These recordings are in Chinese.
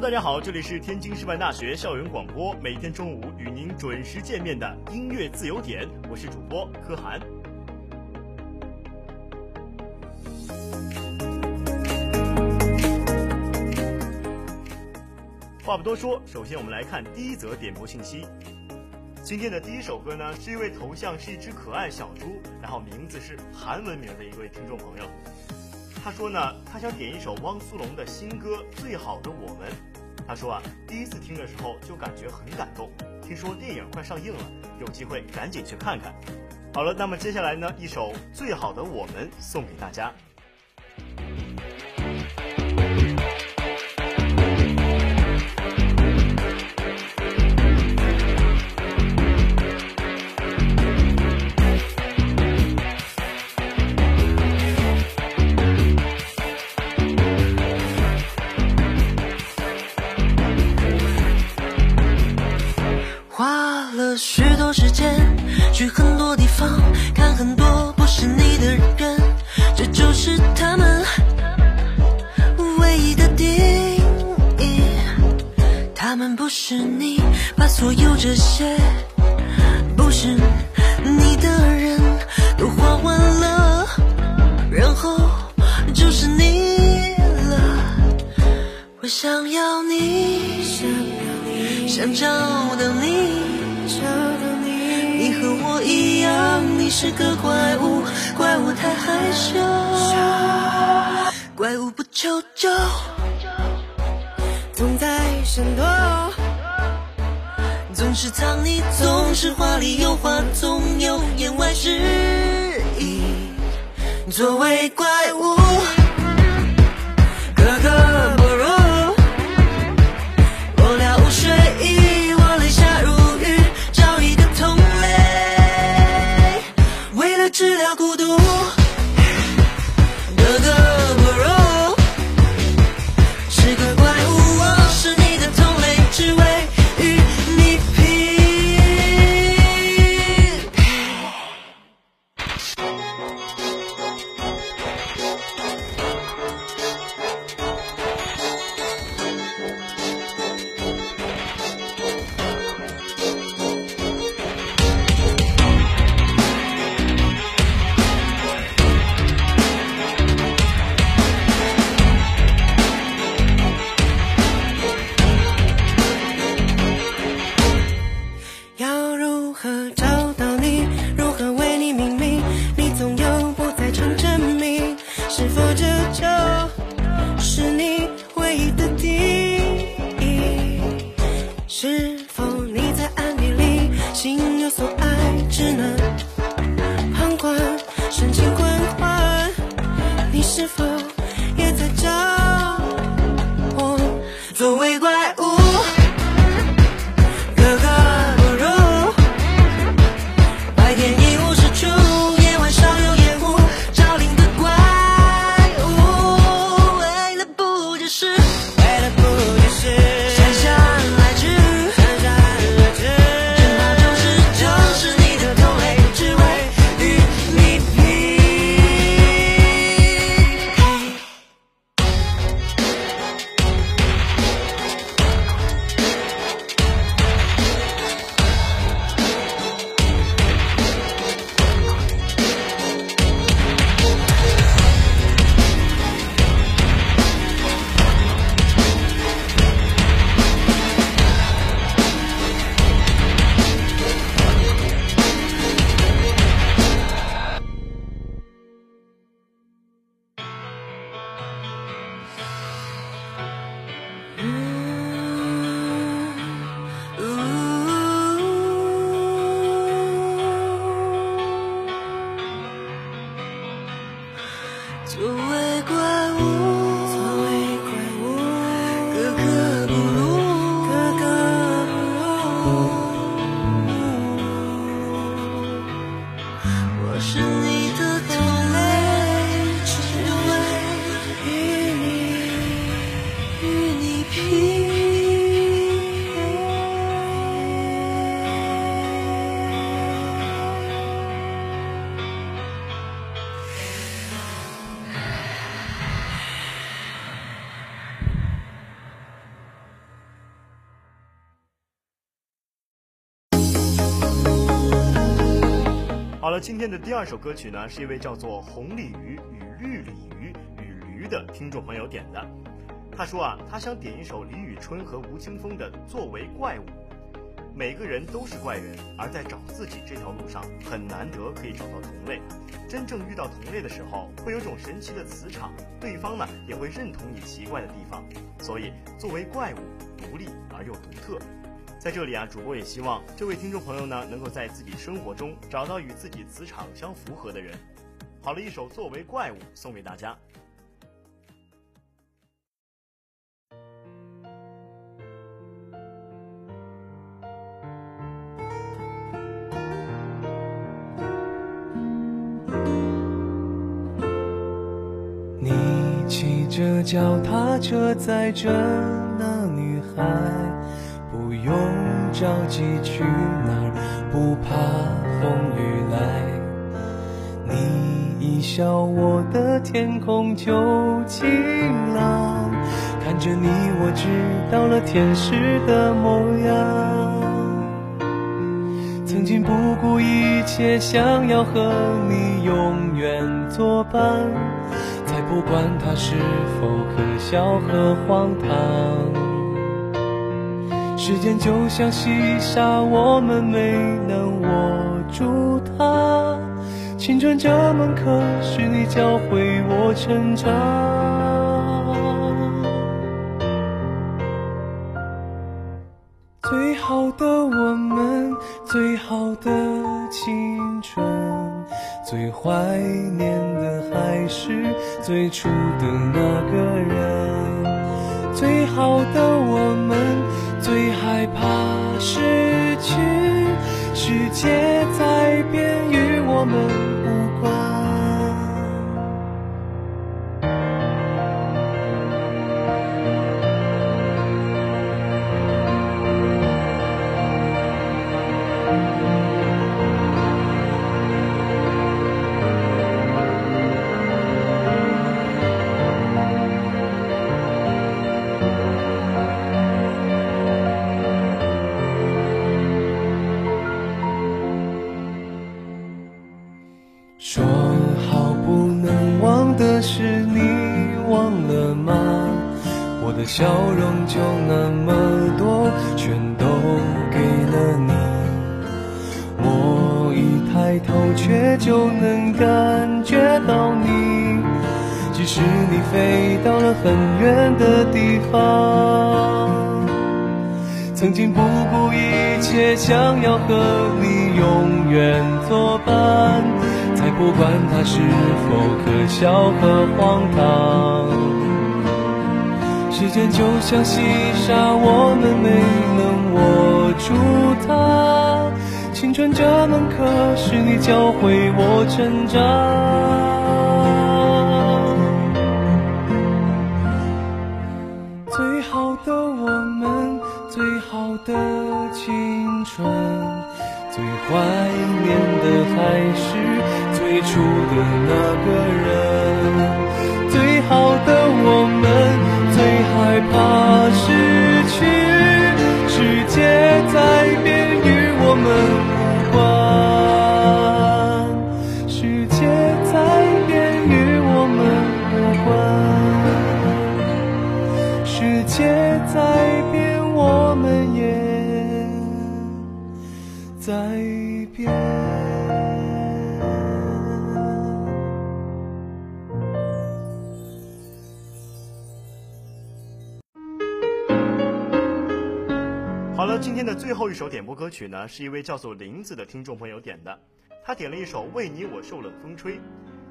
大家好，这里是天津师范大学校园广播，每天中午与您准时见面的音乐自由点，我是主播柯涵。话不多说，首先我们来看第一则点播信息。今天的第一首歌呢，是一位头像是一只可爱小猪，然后名字是韩文名的一位听众朋友。他说呢，他想点一首汪苏泷的新歌《最好的我们》。他说啊，第一次听的时候就感觉很感动。听说电影快上映了，有机会赶紧去看看。好了，那么接下来呢，一首《最好的我们》送给大家。是你，把所有这些不是你的人都花完了，然后就是你了。我想要你，想找到你，你。和我一样，你是个怪物，怪物太害羞，怪物不求救，总在闪躲，总是藏匿，总是话里有话，总有言外之意。作为怪物，好了，今天的第二首歌曲呢，是一位叫做红鲤鱼与绿鲤鱼与驴的听众朋友点的。他说啊，他想点一首李宇春和吴青峰的《作为怪物》。每个人都是怪人，而在找自己这条路上，很难得可以找到同类。真正遇到同类的时候，会有种神奇的磁场，对方呢也会认同你奇怪的地方。所以，作为怪物，独立而又独特。在这里啊，主播也希望这位听众朋友呢，能够在自己生活中找到与自己磁场相符合的人。好了，一首《作为怪物》送给大家。脚踏车载着那女孩，不用着急去哪儿，不怕风雨来。你一笑，我的天空就晴朗。看着你，我知道了天使的模样。曾经不顾一切，想要和你永远作伴。不管它是否可笑和荒唐。时间就像细沙，我们没能握住它。青春这门课，是你教会我成长。最好的我们，最好的青春。最怀念的还是最初的那个人，最好的我们，最害怕失去，世界在变，与我们到你，即使你飞到了很远的地方。曾经不顾一切，想要和你永远作伴，才不管它是否可笑和荒唐。时间就像细沙，我们没能握住它。青春这门课，你教会我成长。最好的我们，最好的青春，最怀念的还是最初的那个人。最好的我们，最害怕失去，世界在好了，今天的最后一首点播歌曲呢，是一位叫做林子的听众朋友点的，他点了一首《为你我受冷风吹》。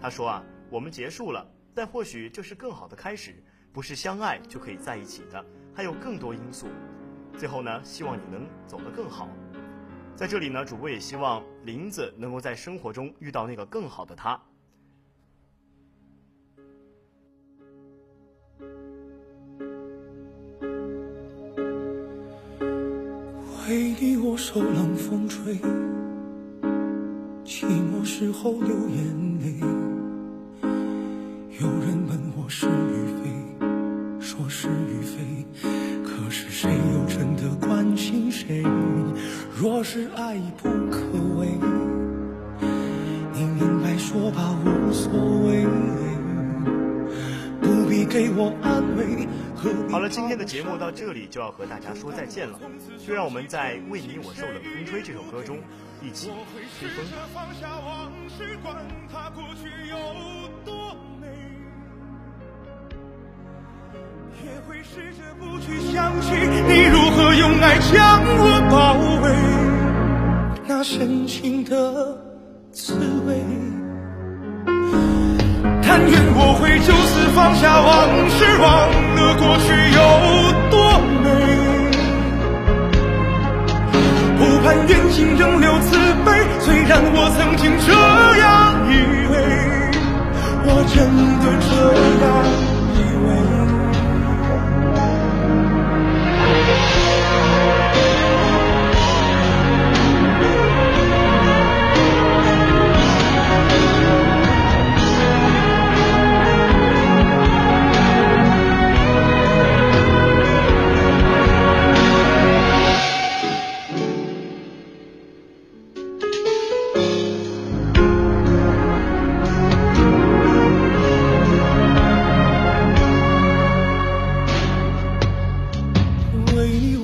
他说啊，我们结束了，但或许这是更好的开始，不是相爱就可以在一起的，还有更多因素。最后呢，希望你能走得更好。在这里呢，主播也希望林子能够在生活中遇到那个更好的他。为你我受冷风吹，寂寞时候流眼泪。有人问我是与非，说是与非，可是谁又真的关心谁？若是爱已不给我安慰。好了，今天的节目到这里就要和大家说再见了。就让我们在《为你我受冷风吹》这首歌中一起吹风。也会试着不去想起你如何用爱将我包围，那深情的滋放下往事，忘了过去有多美。不盼缘尽仍留慈悲，虽然我曾经这样以为，我真的这样。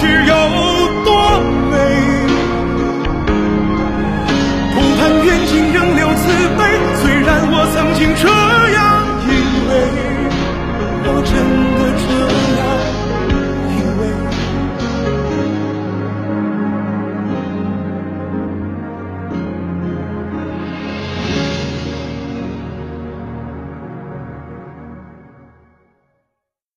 过